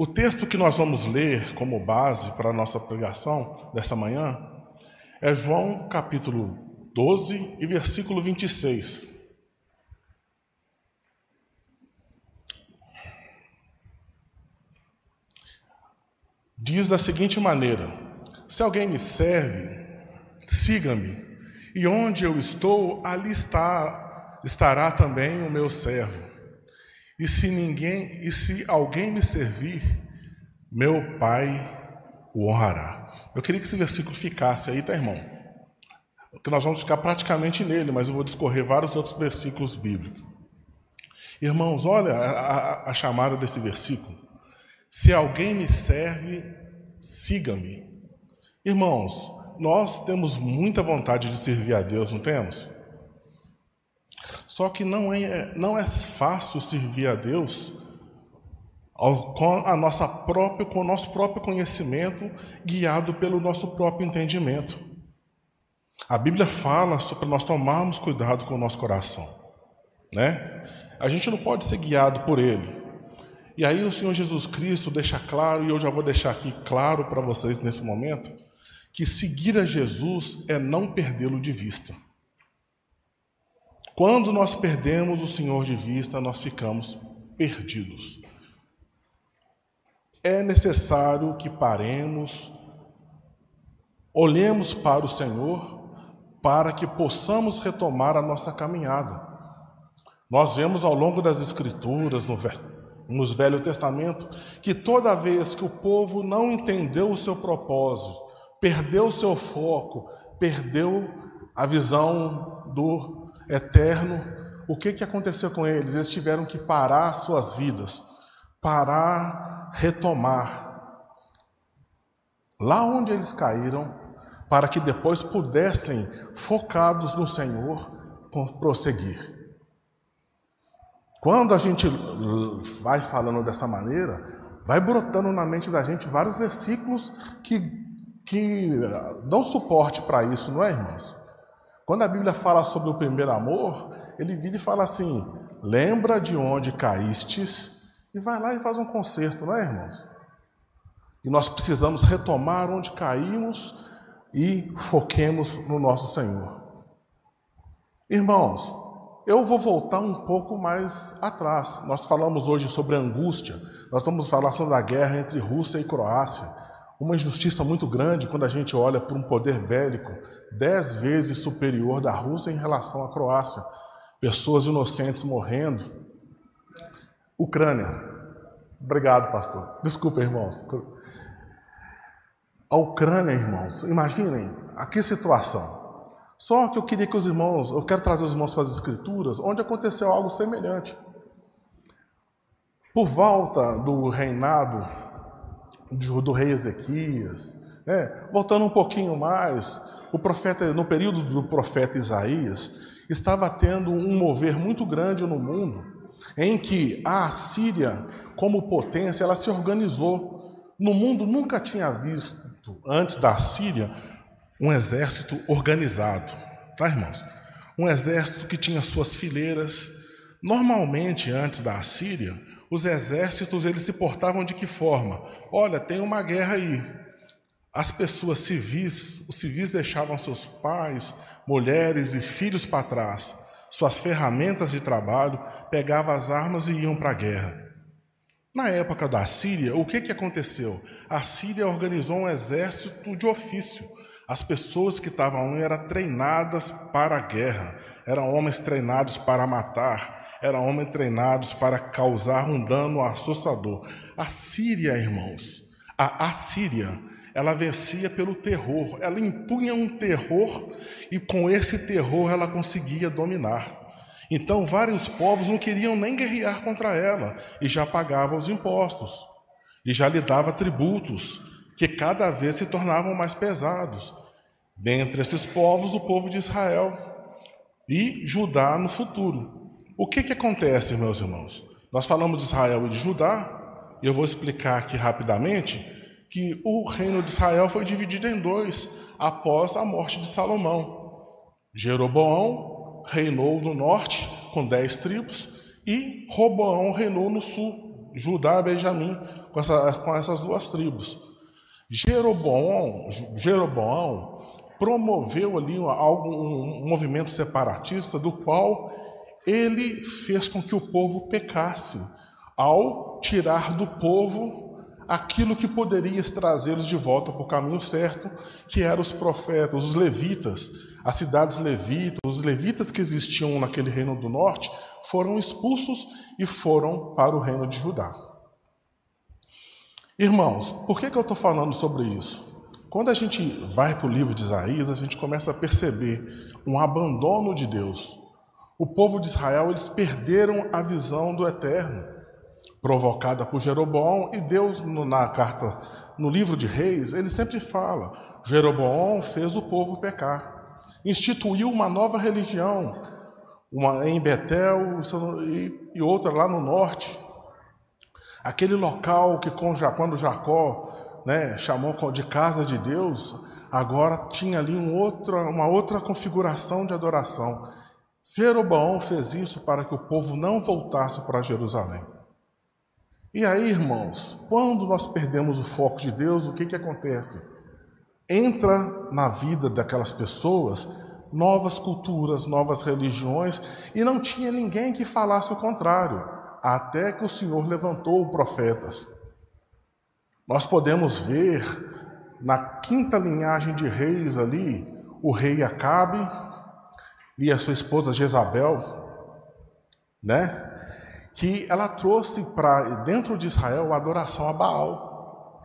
O texto que nós vamos ler como base para a nossa pregação dessa manhã é João capítulo 12 e versículo 26. Diz da seguinte maneira: Se alguém me serve, siga-me, e onde eu estou, ali está, estará também o meu servo. E se ninguém, e se alguém me servir, meu Pai o honrará. Eu queria que esse versículo ficasse aí, tá, irmão? Que nós vamos ficar praticamente nele, mas eu vou discorrer vários outros versículos bíblicos. Irmãos, olha a, a, a chamada desse versículo. Se alguém me serve, siga-me. Irmãos, nós temos muita vontade de servir a Deus, não temos? Só que não é, não é fácil servir a Deus com a nossa própria, com o nosso próprio conhecimento, guiado pelo nosso próprio entendimento. A Bíblia fala sobre nós tomarmos cuidado com o nosso coração, né? A gente não pode ser guiado por ele. E aí o Senhor Jesus Cristo deixa claro, e eu já vou deixar aqui claro para vocês nesse momento, que seguir a Jesus é não perdê-lo de vista. Quando nós perdemos o Senhor de vista, nós ficamos perdidos. É necessário que paremos, olhemos para o Senhor, para que possamos retomar a nossa caminhada. Nós vemos ao longo das Escrituras, no, Velho Testamento, que toda vez que o povo não entendeu o seu propósito, perdeu o seu foco, perdeu a visão do eterno, o que, que aconteceu com eles? Eles tiveram que parar suas vidas, parar, retomar. Lá onde eles caíram, para que depois pudessem, focados no Senhor, prosseguir. Quando a gente vai falando dessa maneira, vai brotando na mente da gente vários versículos que, que dão suporte para isso, não é, irmãos? Quando a Bíblia fala sobre o primeiro amor, ele vira e fala assim: lembra de onde caístes e vai lá e faz um conserto, não é, irmãos? E nós precisamos retomar onde caímos e foquemos no nosso Senhor. Irmãos, eu vou voltar um pouco mais atrás. Nós falamos hoje sobre angústia, nós vamos falar sobre a guerra entre Rússia e Croácia. Uma injustiça muito grande quando a gente olha para um poder bélico dez vezes superior da Rússia em relação à Croácia. Pessoas inocentes morrendo. Ucrânia. Obrigado, pastor. Desculpa, irmãos. A Ucrânia, irmãos, imaginem a que situação. Só que eu queria que os irmãos, eu quero trazer os irmãos para as Escrituras, onde aconteceu algo semelhante. Por volta do reinado do rei Ezequias. Né? Voltando um pouquinho mais, o profeta, no período do profeta Isaías, estava tendo um mover muito grande no mundo, em que a Assíria, como potência, ela se organizou. No mundo nunca tinha visto, antes da Assíria, um exército organizado, tá, irmãos? Um exército que tinha suas fileiras. Normalmente, antes da Assíria, os exércitos eles se portavam de que forma? Olha, tem uma guerra aí. As pessoas civis, os civis deixavam seus pais, mulheres e filhos para trás, suas ferramentas de trabalho, pegavam as armas e iam para a guerra. Na época da Síria, o que, que aconteceu? A Síria organizou um exército de ofício. As pessoas que estavam lá eram treinadas para a guerra, eram homens treinados para matar, eram homens treinados para causar um dano assustador. A Síria, irmãos, a Assíria, ela vencia pelo terror, ela impunha um terror e com esse terror ela conseguia dominar. Então, vários povos não queriam nem guerrear contra ela e já pagavam os impostos e já lhe dava tributos que cada vez se tornavam mais pesados. Dentre esses povos, o povo de Israel e Judá no futuro. O que, que acontece, meus irmãos? Nós falamos de Israel e de Judá, e eu vou explicar aqui rapidamente que o reino de Israel foi dividido em dois após a morte de Salomão. Jeroboão reinou no norte com dez tribos e Roboão reinou no sul, Judá e Benjamim, com, essa, com essas duas tribos. Jeroboão, Jeroboão promoveu ali algo, um movimento separatista do qual ele fez com que o povo pecasse ao tirar do povo aquilo que poderia trazê-los de volta para o caminho certo, que eram os profetas, os levitas, as cidades levitas, os levitas que existiam naquele reino do norte, foram expulsos e foram para o reino de Judá. Irmãos, por que, que eu estou falando sobre isso? Quando a gente vai para o livro de Isaías, a gente começa a perceber um abandono de Deus. O povo de Israel, eles perderam a visão do eterno provocada por Jeroboão, e Deus, na carta, no livro de Reis, ele sempre fala: Jeroboão fez o povo pecar, instituiu uma nova religião, uma em Betel e, outra lá no norte. Aquele local que quando Jacó né, chamou de casa de Deus, agora tinha ali um outra, uma outra configuração de adoração. Jeroboão fez isso para que o povo não voltasse para Jerusalém. E aí, irmãos, quando nós perdemos o foco de Deus, o que, que acontece? Entra na vida daquelas pessoas novas culturas, novas religiões, e não tinha ninguém que falasse o contrário, até que o Senhor levantou profetas. Nós podemos ver na quinta linhagem de reis ali, o rei Acabe e a sua esposa Jezabel, né? que ela trouxe para dentro de Israel a adoração a Baal.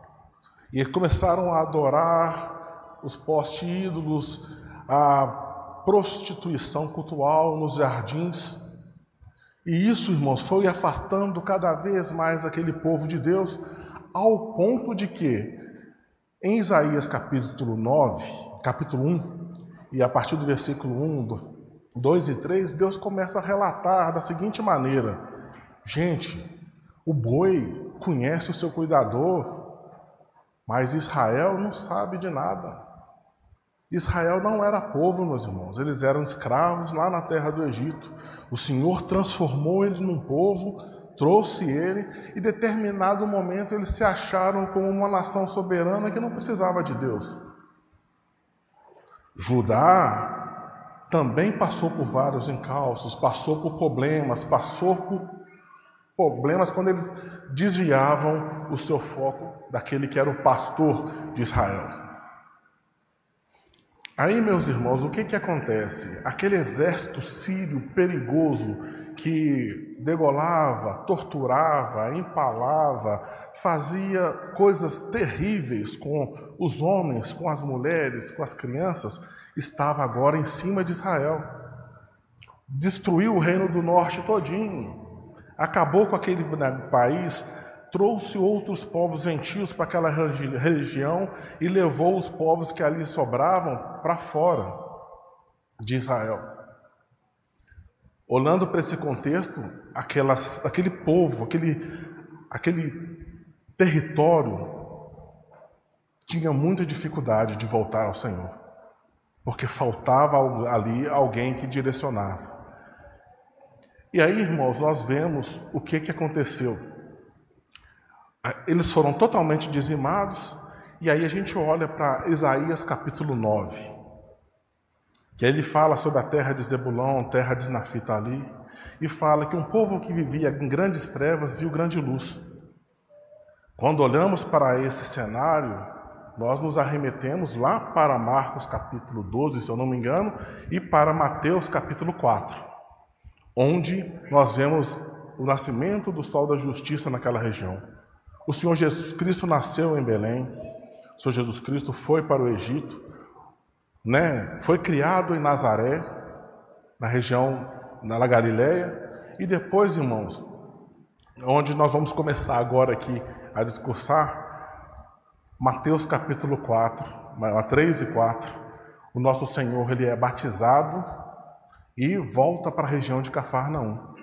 E eles começaram a adorar os postes ídolos, a prostituição cultural nos jardins. E isso, irmãos, foi afastando cada vez mais aquele povo de Deus, ao ponto de que, em Isaías capítulo 9, capítulo 1, e a partir do versículo 1, 2 e 3, Deus começa a relatar da seguinte maneira: Gente, o boi conhece o seu cuidador, mas Israel não sabe de nada. Israel não era povo, meus irmãos, eles eram escravos lá na terra do Egito. O Senhor transformou ele num povo, trouxe ele, e determinado momento eles se acharam como uma nação soberana que não precisava de Deus. Judá também passou por vários encalços, passou por problemas, passou por problemas quando eles desviavam o seu foco daquele que era o pastor de Israel. Aí, meus irmãos, o que que acontece? Aquele exército sírio perigoso que degolava, torturava, empalava, fazia coisas terríveis com os homens, com as mulheres, com as crianças, estava agora em cima de Israel. Destruiu o reino do norte todinho acabou com aquele né, país, trouxe outros povos gentios para aquela região e levou os povos que ali sobravam para fora de Israel. Olhando para esse contexto, aquele povo, aquele, aquele território tinha muita dificuldade de voltar ao Senhor, porque faltava ali alguém que direcionava. E aí, irmãos, nós vemos o que, que aconteceu. Eles foram totalmente dizimados, e aí a gente olha para Isaías capítulo 9, que ele fala sobre a terra de Zebulão, terra de Naphtali, e fala que um povo que vivia em grandes trevas viu grande luz. Quando olhamos para esse cenário, nós nos arremetemos lá para Marcos capítulo 12, se eu não me engano, e para Mateus capítulo 4 onde nós vemos o nascimento do sol da justiça naquela região. O Senhor Jesus Cristo nasceu em Belém, o Senhor Jesus Cristo foi para o Egito, né? foi criado em Nazaré, na região da Galileia, e depois, irmãos, onde nós vamos começar agora aqui a discursar, Mateus capítulo 4, 3 e 4, o nosso Senhor ele é batizado e volta para a região de Cafarnaum.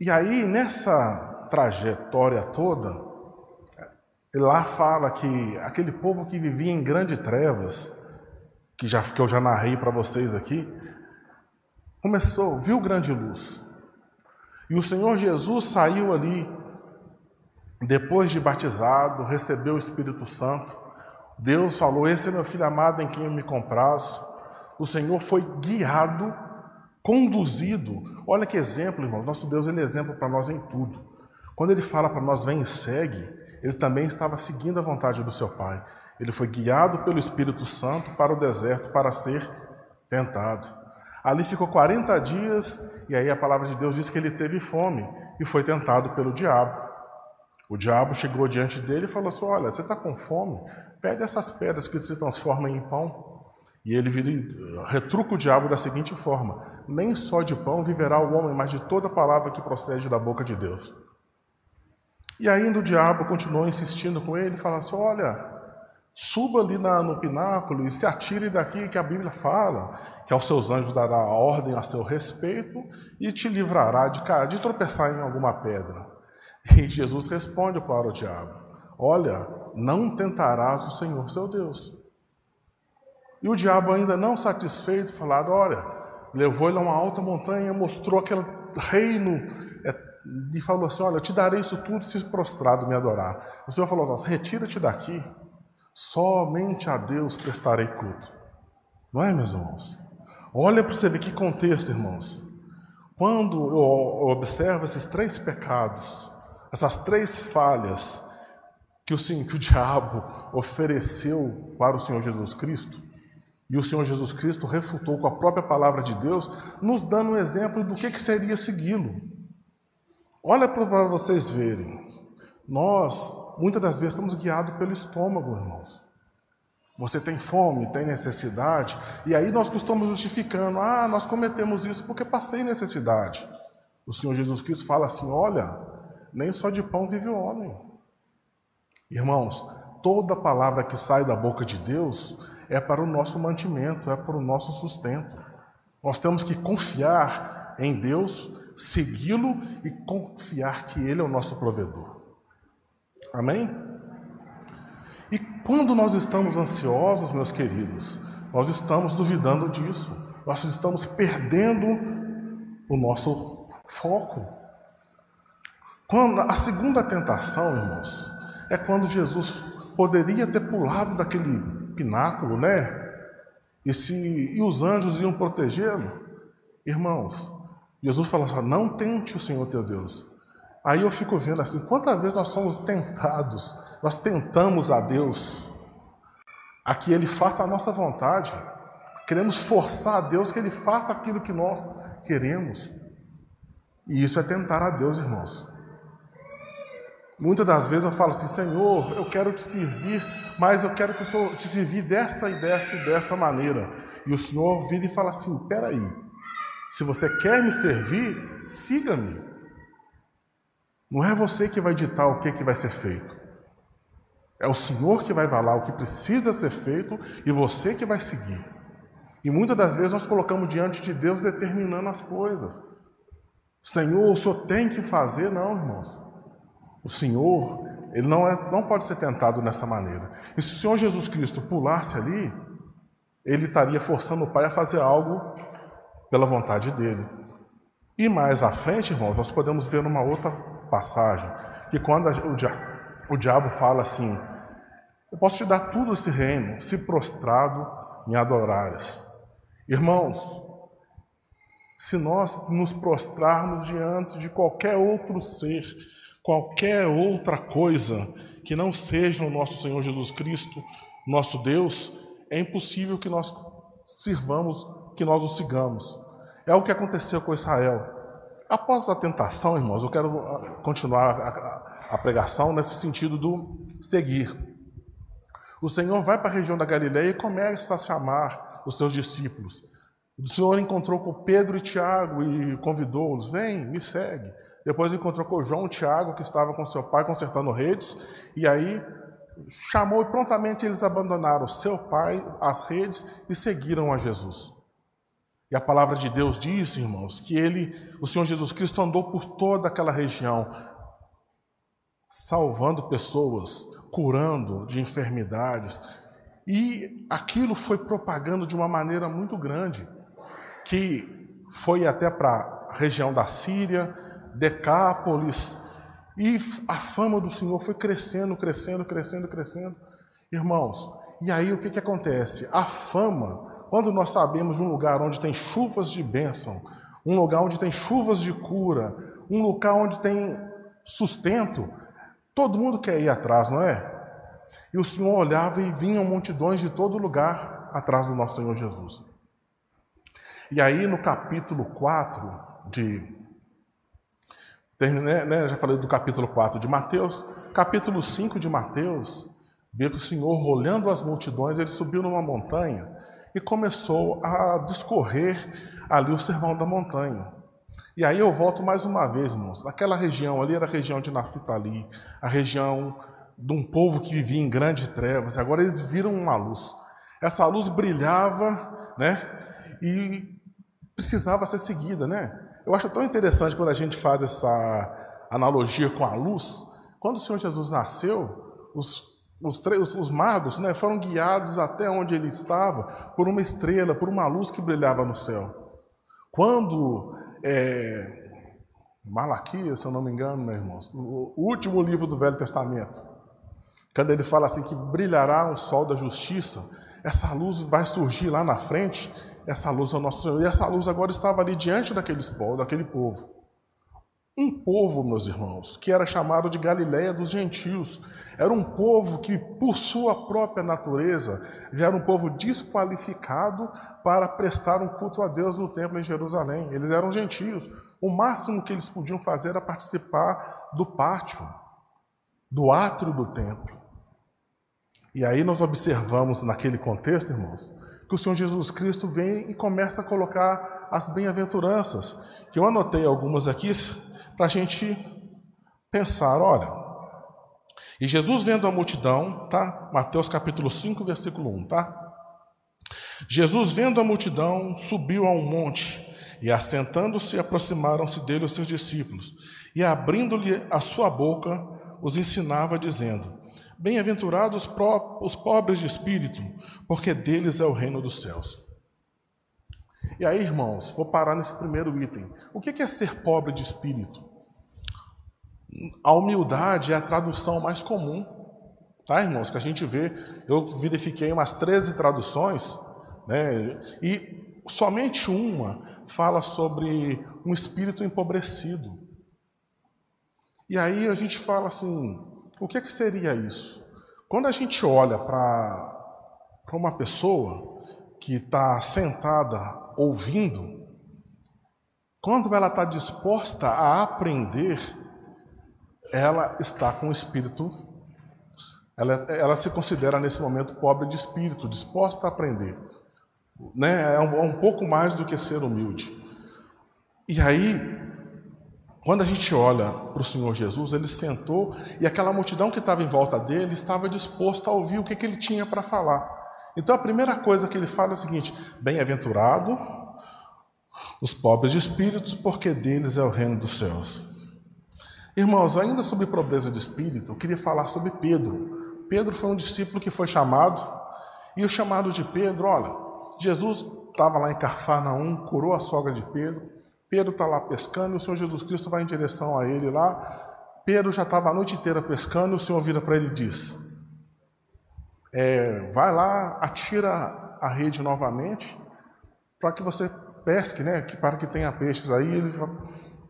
E aí, nessa trajetória toda, lá fala que aquele povo que vivia em grandes trevas, que, já, que eu já narrei para vocês aqui, começou, viu grande luz. E o Senhor Jesus saiu ali depois de batizado, recebeu o Espírito Santo. Deus falou: Esse é meu filho amado em quem eu me comprazo. O Senhor foi guiado, conduzido. Olha que exemplo, irmãos. Nosso Deus ele é exemplo para nós em tudo. Quando ele fala para nós, vem e segue, ele também estava seguindo a vontade do seu Pai. Ele foi guiado pelo Espírito Santo para o deserto para ser tentado. Ali ficou 40 dias e aí a palavra de Deus diz que ele teve fome e foi tentado pelo diabo. O diabo chegou diante dele e falou assim: Olha, você está com fome? Pega essas pedras que se transformam em pão. E ele vira, retruca o diabo da seguinte forma: Nem só de pão viverá o homem, mas de toda palavra que procede da boca de Deus. E ainda o diabo continuou insistindo com ele, falando assim: Olha, suba ali na, no pináculo e se atire daqui, que a Bíblia fala, que aos seus anjos dará ordem a seu respeito e te livrará de, de tropeçar em alguma pedra. E Jesus responde para o diabo: Olha, não tentarás o Senhor seu Deus. E o diabo, ainda não satisfeito, falado: Olha, levou ele a uma alta montanha, mostrou aquele reino é, e falou assim: Olha, eu te darei isso tudo se prostrado me adorar. O Senhor falou: Nossa, retira-te daqui, somente a Deus prestarei culto. Não é, meus irmãos? Olha para você ver que contexto, irmãos. Quando eu observo esses três pecados, essas três falhas que o, que o diabo ofereceu para o Senhor Jesus Cristo, e o Senhor Jesus Cristo refutou com a própria palavra de Deus, nos dando um exemplo do que, que seria segui-lo. Olha para vocês verem. Nós, muitas das vezes, estamos guiados pelo estômago, irmãos. Você tem fome, tem necessidade, e aí nós costumamos justificando: ah, nós cometemos isso porque passei necessidade. O Senhor Jesus Cristo fala assim: olha, nem só de pão vive o homem. Irmãos, toda palavra que sai da boca de Deus é para o nosso mantimento, é para o nosso sustento. Nós temos que confiar em Deus, segui-lo e confiar que Ele é o nosso provedor. Amém? E quando nós estamos ansiosos, meus queridos, nós estamos duvidando disso, nós estamos perdendo o nosso foco. Quando, a segunda tentação, irmãos, é quando Jesus poderia ter pulado daquele pináculo, né? E, se, e os anjos iam protegê-lo. Irmãos, Jesus fala assim: não tente o Senhor teu Deus. Aí eu fico vendo assim: quantas vezes nós somos tentados, nós tentamos a Deus a que Ele faça a nossa vontade, queremos forçar a Deus que Ele faça aquilo que nós queremos. E isso é tentar a Deus, irmãos. Muitas das vezes eu falo assim, Senhor, eu quero te servir, mas eu quero que o Senhor te servir dessa e dessa e dessa maneira. E o Senhor vira e fala assim: peraí, se você quer me servir, siga-me. Não é você que vai ditar o que, que vai ser feito. É o Senhor que vai falar o que precisa ser feito e você que vai seguir. E muitas das vezes nós colocamos diante de Deus determinando as coisas. Senhor, o Senhor tem que fazer, não, irmãos. O Senhor, ele não, é, não pode ser tentado dessa maneira. E se o Senhor Jesus Cristo pulasse ali, ele estaria forçando o Pai a fazer algo pela vontade dele. E mais à frente, irmãos, nós podemos ver numa outra passagem, que quando o, o diabo fala assim: Eu posso te dar tudo esse reino, se prostrado me adorares. Irmãos, se nós nos prostrarmos diante de qualquer outro ser, qualquer outra coisa que não seja o nosso Senhor Jesus Cristo, nosso Deus, é impossível que nós sirvamos, que nós o sigamos. É o que aconteceu com Israel. Após a tentação, irmãos, eu quero ah, continuar a, pregação nesse sentido do seguir. O Senhor vai para a região da Galileia e começa a chamar os seus discípulos. O Senhor encontrou com Pedro e Tiago e convidou-os: Vem, me segue. Depois encontrou com João Tiago, que estava com seu pai consertando redes, e aí chamou e prontamente eles abandonaram seu pai, as redes e seguiram a Jesus. E a palavra de Deus diz, irmãos, que ele, o Senhor Jesus Cristo andou por toda aquela região, salvando pessoas, curando de enfermidades, e aquilo foi propagando de uma maneira muito grande, que foi até para a região da Síria, Decápolis, E a fama do Senhor foi crescendo, crescendo, crescendo, crescendo. Irmãos, e aí o que, que acontece? A fama, quando nós sabemos de um lugar onde tem chuvas de bênção, um lugar onde tem chuvas de cura, um lugar onde tem sustento, todo mundo quer ir atrás, não é? E o Senhor olhava e vinham multidões de todo lugar atrás do nosso Senhor Jesus. E aí no capítulo 4 de. Terminei, né, já falei do capítulo 4 de Mateus, capítulo 5 de Mateus, vê que o Senhor, olhando as multidões, ele subiu numa montanha e começou a discorrer ali o sermão da montanha. E aí eu volto mais uma vez, irmãos. Naquela região ali era a região de Naftali, a região de um povo que vivia em grandes trevas. Agora eles viram uma luz. Essa luz brilhava, né? E precisava ser seguida, né? Eu acho tão interessante quando a gente faz essa analogia com a luz. Quando o Senhor Jesus nasceu, os, os, os, os magos né, foram guiados até onde ele estava por uma estrela, por uma luz que brilhava no céu. Quando é, Malaquias, se eu não me engano, meus irmãos, o último livro do Velho Testamento, quando ele fala assim que brilhará um sol da justiça, essa luz vai surgir lá na frente, essa luz é o nosso Senhor. E essa luz agora estava ali diante daqueles daquele povo. Um povo, meus irmãos, que era chamado de Galiléia dos gentios. Era um povo que, por sua própria natureza, já era um povo desqualificado para prestar um culto a Deus no templo em Jerusalém. Eles eram gentios. O máximo que eles podiam fazer era participar do pátio, do átrio do templo. E aí nós observamos naquele contexto, irmãos, que o Senhor Jesus Cristo vem e começa a colocar as bem-aventuranças, que eu anotei algumas aqui para a gente pensar, olha. E Jesus vendo a multidão, tá? Mateus capítulo 5, versículo 1, tá? Jesus vendo a multidão, subiu a um monte, e assentando-se, aproximaram-se dele os seus discípulos, e abrindo-lhe a sua boca, os ensinava, dizendo: Bem-aventurados os pobres de espírito, porque deles é o reino dos céus. E aí, irmãos, vou parar nesse primeiro item. O que é ser pobre de espírito? A humildade é a tradução mais comum, tá, irmãos? Que a gente vê. Eu verifiquei umas 13 traduções, né? E somente uma fala sobre um espírito empobrecido. E aí a gente fala assim: o que, que seria isso? Quando a gente olha para uma pessoa que está sentada ouvindo, quando ela está disposta a aprender, ela está com o espírito, ela, ela se considera nesse momento pobre de espírito, disposta a aprender. Né? É, um, é um pouco mais do que ser humilde. E aí, quando a gente olha para o Senhor Jesus, ele sentou e aquela multidão que estava em volta dele estava disposta a ouvir o que, que ele tinha para falar. Então a primeira coisa que ele fala é o seguinte: Bem-aventurado os pobres de espírito, porque deles é o reino dos céus. Irmãos, ainda sobre pobreza de espírito, eu queria falar sobre Pedro. Pedro foi um discípulo que foi chamado, e o chamado de Pedro, olha, Jesus estava lá em Carfarnaum, curou a sogra de Pedro, Pedro está lá pescando o Senhor Jesus Cristo vai em direção a ele lá. Pedro já estava a noite inteira pescando o Senhor vira para ele e diz: é, Vai lá, atira a rede novamente para que você pesque, né? Que, para que tenha peixes. Aí ele,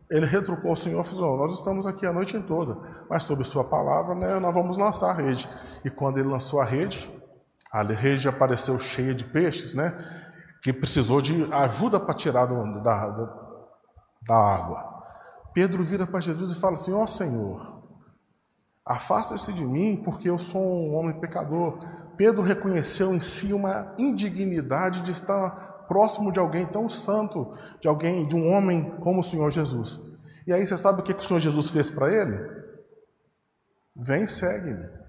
ele retrucou o Senhor e falou: Nós estamos aqui a noite toda, mas sob Sua palavra, né, nós vamos lançar a rede. E quando ele lançou a rede, a rede apareceu cheia de peixes, né? Que precisou de ajuda para tirar do, da, da água. Pedro vira para Jesus e fala assim: Ó oh, Senhor, afasta-se de mim, porque eu sou um homem pecador. Pedro reconheceu em si uma indignidade de estar próximo de alguém tão santo, de alguém, de um homem como o Senhor Jesus. E aí você sabe o que, o Senhor Jesus fez para ele? Vem, segue-me.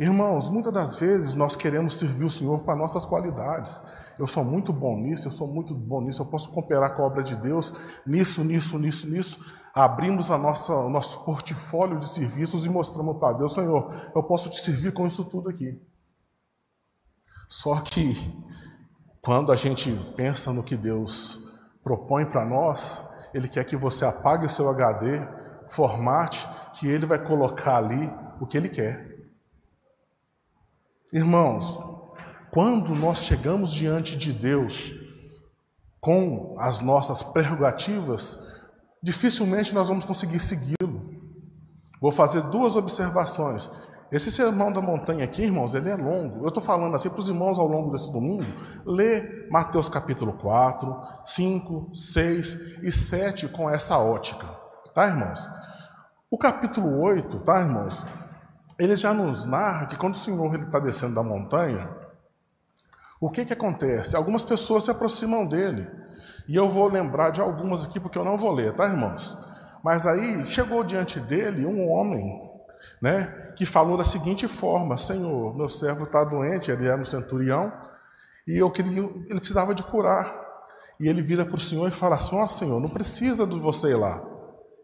Irmãos, muitas das vezes nós queremos servir o Senhor as nossas qualidades. Eu sou muito bom nisso, eu sou muito bom nisso, eu posso cooperar com a obra de Deus, nisso, nisso, nisso, nisso. Abrimos a nossa, o nosso portfólio de serviços e mostramos para Deus, Senhor, eu posso te servir com isso tudo aqui. Só que, quando a gente pensa no que Deus propõe para nós, Ele quer que você apague o seu HD, formate, que ele vai colocar ali o que ele quer. Irmãos, quando nós chegamos diante de Deus com as nossas prerrogativas, dificilmente nós vamos conseguir segui-lo. Vou fazer duas observações. Esse sermão da montanha aqui, irmãos, ele é longo. Eu estou falando assim para os irmãos ao longo desse domingo. Lê Mateus capítulo 4, 5, 6 e 7 com essa ótica. Tá, irmãos? O capítulo 8, tá, irmãos? Ele já nos narra que quando o Senhor está descendo da montanha, o que, que acontece? Algumas pessoas se aproximam dele. E eu vou lembrar de algumas aqui, porque eu não vou ler, tá, irmãos? Mas aí chegou diante dele um homem, né, que falou da seguinte forma: Senhor, meu servo está doente, ele era um centurião, e eu queria, ele precisava de curar. E ele vira para o Senhor e fala assim: Ó oh, Senhor, não precisa de você ir lá.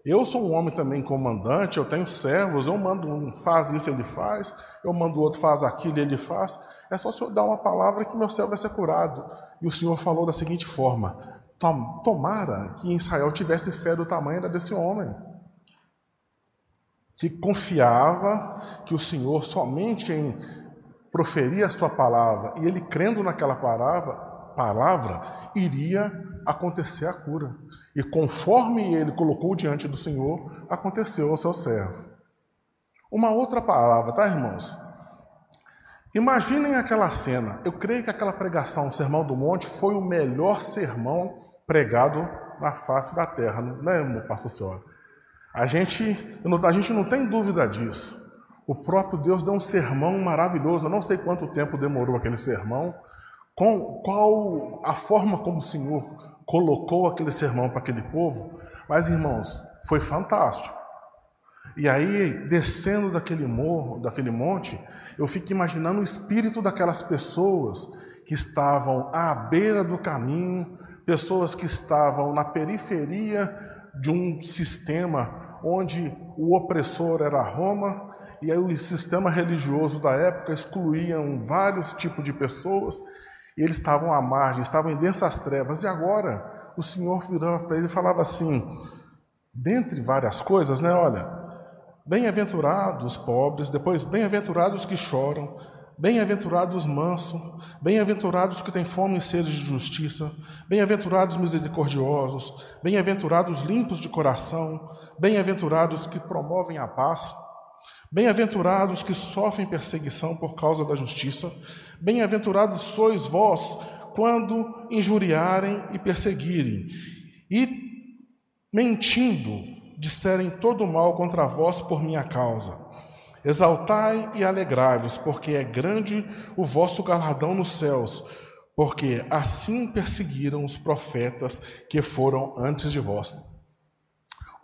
Eu sou um homem também comandante, eu tenho servos, eu mando um faz isso, ele faz, eu mando outro faz aquilo, ele faz. É só o Senhor dar uma palavra que meu servo vai ser curado. E o Senhor falou da seguinte forma: tomara que Israel tivesse fé do tamanho desse homem, que confiava que o Senhor somente em proferir a sua palavra e ele crendo naquela palavra, palavra iria acontecer a cura. E conforme ele colocou diante do Senhor, aconteceu ao seu servo. Uma outra palavra, tá, irmãos? Imaginem aquela cena. Eu creio que aquela pregação, o Sermão do Monte, foi o melhor sermão pregado na face da terra, né, meu pastor senhor? A gente, a gente não tem dúvida disso. O próprio Deus deu um sermão maravilhoso. Eu não sei quanto tempo demorou aquele sermão, com qual a forma como o Senhor colocou aquele sermão para aquele povo, mas irmãos, foi fantástico. E aí, descendo daquele morro, daquele monte, eu fico imaginando o espírito daquelas pessoas que estavam à beira do caminho, pessoas que estavam na periferia de um sistema onde o opressor era Roma, e aí o sistema religioso da época excluía vários tipos de pessoas, e eles estavam à margem, estavam em densas trevas. E agora o Senhor virava para ele e falava assim, dentre várias coisas, né? Olha, bem-aventurados os pobres, depois bem-aventurados os que choram, bem-aventurados os mansos, bem-aventurados os que têm fome e sede de justiça, bem-aventurados os misericordiosos, bem-aventurados os limpos de coração, bem-aventurados os que promovem a paz. Bem-aventurados que sofrem perseguição por causa da justiça, bem-aventurados sois vós quando injuriarem e perseguirem, e mentindo disserem todo mal contra vós por minha causa. Exaltai e alegrai-vos, porque é grande o vosso galardão nos céus, porque assim perseguiram os profetas que foram antes de vós.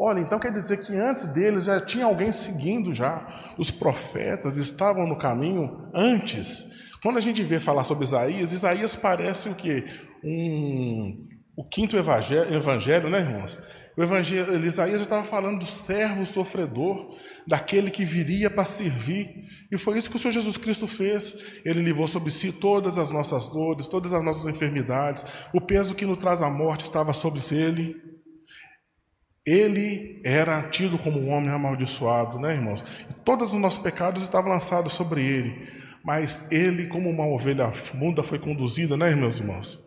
Olha, então quer dizer que antes deles já tinha alguém seguindo já. Os profetas estavam no caminho antes. Quando a gente vê falar sobre Isaías, Isaías parece o quê? Um, o quinto evangelho, evangelho, né, irmãos? O evangelho, Isaías já estava falando do servo sofredor, daquele que viria para servir. E foi isso que o Senhor Jesus Cristo fez. Ele levou sobre si todas as nossas dores, todas as nossas enfermidades. O peso que nos traz a morte estava sobre ele. Ele era tido como um homem amaldiçoado, né, irmãos? Todos os nossos pecados estavam lançados sobre ele. Mas ele, como uma ovelha munda, foi conduzida, né, meus irmãos?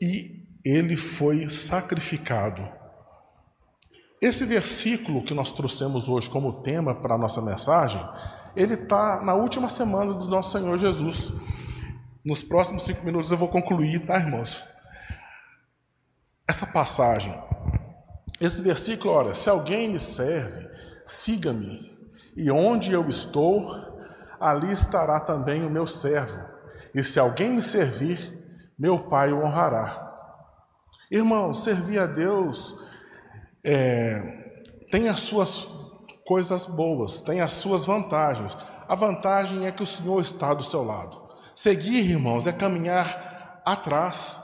E ele foi sacrificado. Esse versículo que nós trouxemos hoje como tema para a nossa mensagem, ele está na última semana do nosso Senhor Jesus. Nos próximos cinco minutos eu vou concluir, tá, irmãos? Essa passagem esse versículo, olha, se alguém me serve, siga-me, e onde eu estou, ali estará também o meu servo. E se alguém me servir, meu Pai o honrará. Irmão, servir a Deus é, tem as suas coisas boas, tem as suas vantagens. A vantagem é que o Senhor está do seu lado. Seguir, irmãos, é caminhar atrás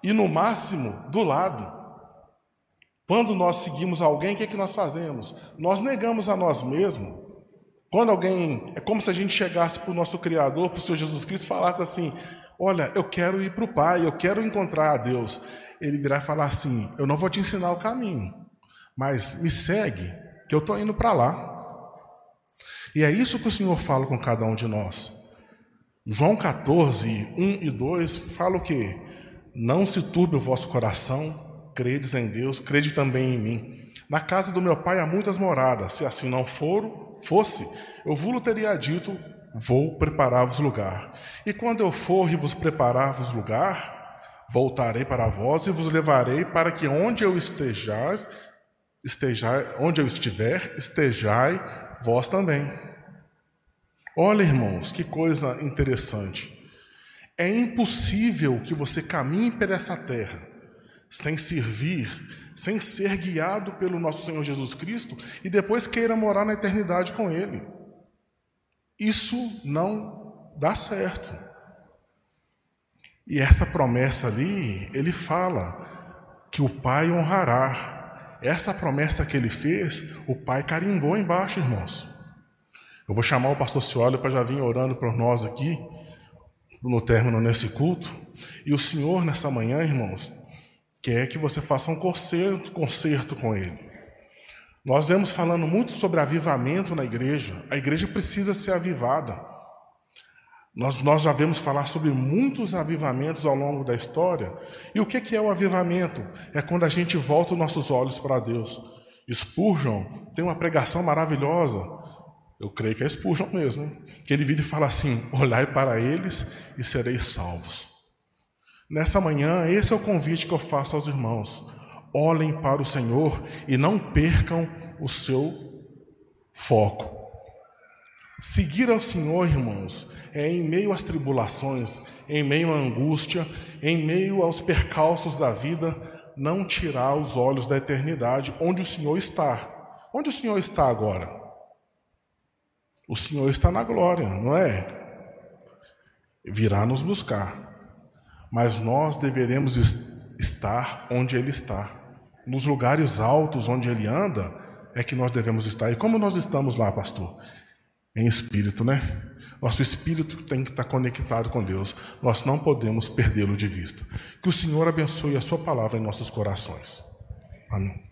e, no máximo, do lado. Quando nós seguimos alguém, o que é que nós fazemos? Nós negamos a nós mesmos. Quando alguém, é como se a gente chegasse para o nosso Criador, para o Senhor Jesus Cristo, e falasse assim: Olha, eu quero ir para o Pai, eu quero encontrar a Deus. Ele virá falar assim: Eu não vou te ensinar o caminho, mas me segue, que eu estou indo para lá. E é isso que o Senhor fala com cada um de nós. João 14, 1 e 2 fala o quê? Não se turbe o vosso coração, credes em Deus, crede também em mim. Na casa do meu pai há muitas moradas, se assim não for, fosse, eu vos teria dito, vou preparar-vos lugar. E quando eu for e vos preparar-vos lugar, voltarei para vós e vos levarei para que onde eu estejais, estejai, onde eu estiver, estejai vós também. Olha, irmãos, que coisa interessante. É impossível que você caminhe por essa terra sem servir, sem ser guiado pelo nosso Senhor Jesus Cristo e depois queira morar na eternidade com Ele. Isso não dá certo. E essa promessa ali, ele fala que o Pai honrará. Essa promessa que ele fez, o Pai carimbou embaixo, irmãos. Eu vou chamar o pastor Cioli para já vir orando por nós aqui, no término nesse culto. E o Senhor, nessa manhã, irmãos, quer que você faça um concerto, concerto com Ele. Nós vemos falando muito sobre avivamento na igreja. A igreja precisa ser avivada. Nós, nós já vemos falar sobre muitos avivamentos ao longo da história. E o que é o avivamento? É quando a gente volta os nossos olhos para Deus. Spurgeon tem uma pregação maravilhosa eu creio que é Spurgeon mesmo, hein? que ele vira e fala assim: olhai para eles e sereis salvos. Nessa manhã, esse é o convite que eu faço aos irmãos. Olhem para o Senhor e não percam o seu foco. Seguir ao Senhor, irmãos, é em meio às tribulações, em meio à angústia, em meio aos percalços da vida, não tirar os olhos da eternidade, onde o Senhor está. Onde o Senhor está agora? O Senhor está na glória, não é? Virá nos buscar. Mas nós deveremos estar onde Ele está. Nos lugares altos onde Ele anda, é que nós devemos estar. E como nós estamos lá, pastor? Em espírito, né? Nosso espírito tem que estar conectado com Deus. Nós não podemos perdê-lo de vista. Que o Senhor abençoe a Sua palavra em nossos corações. Amém.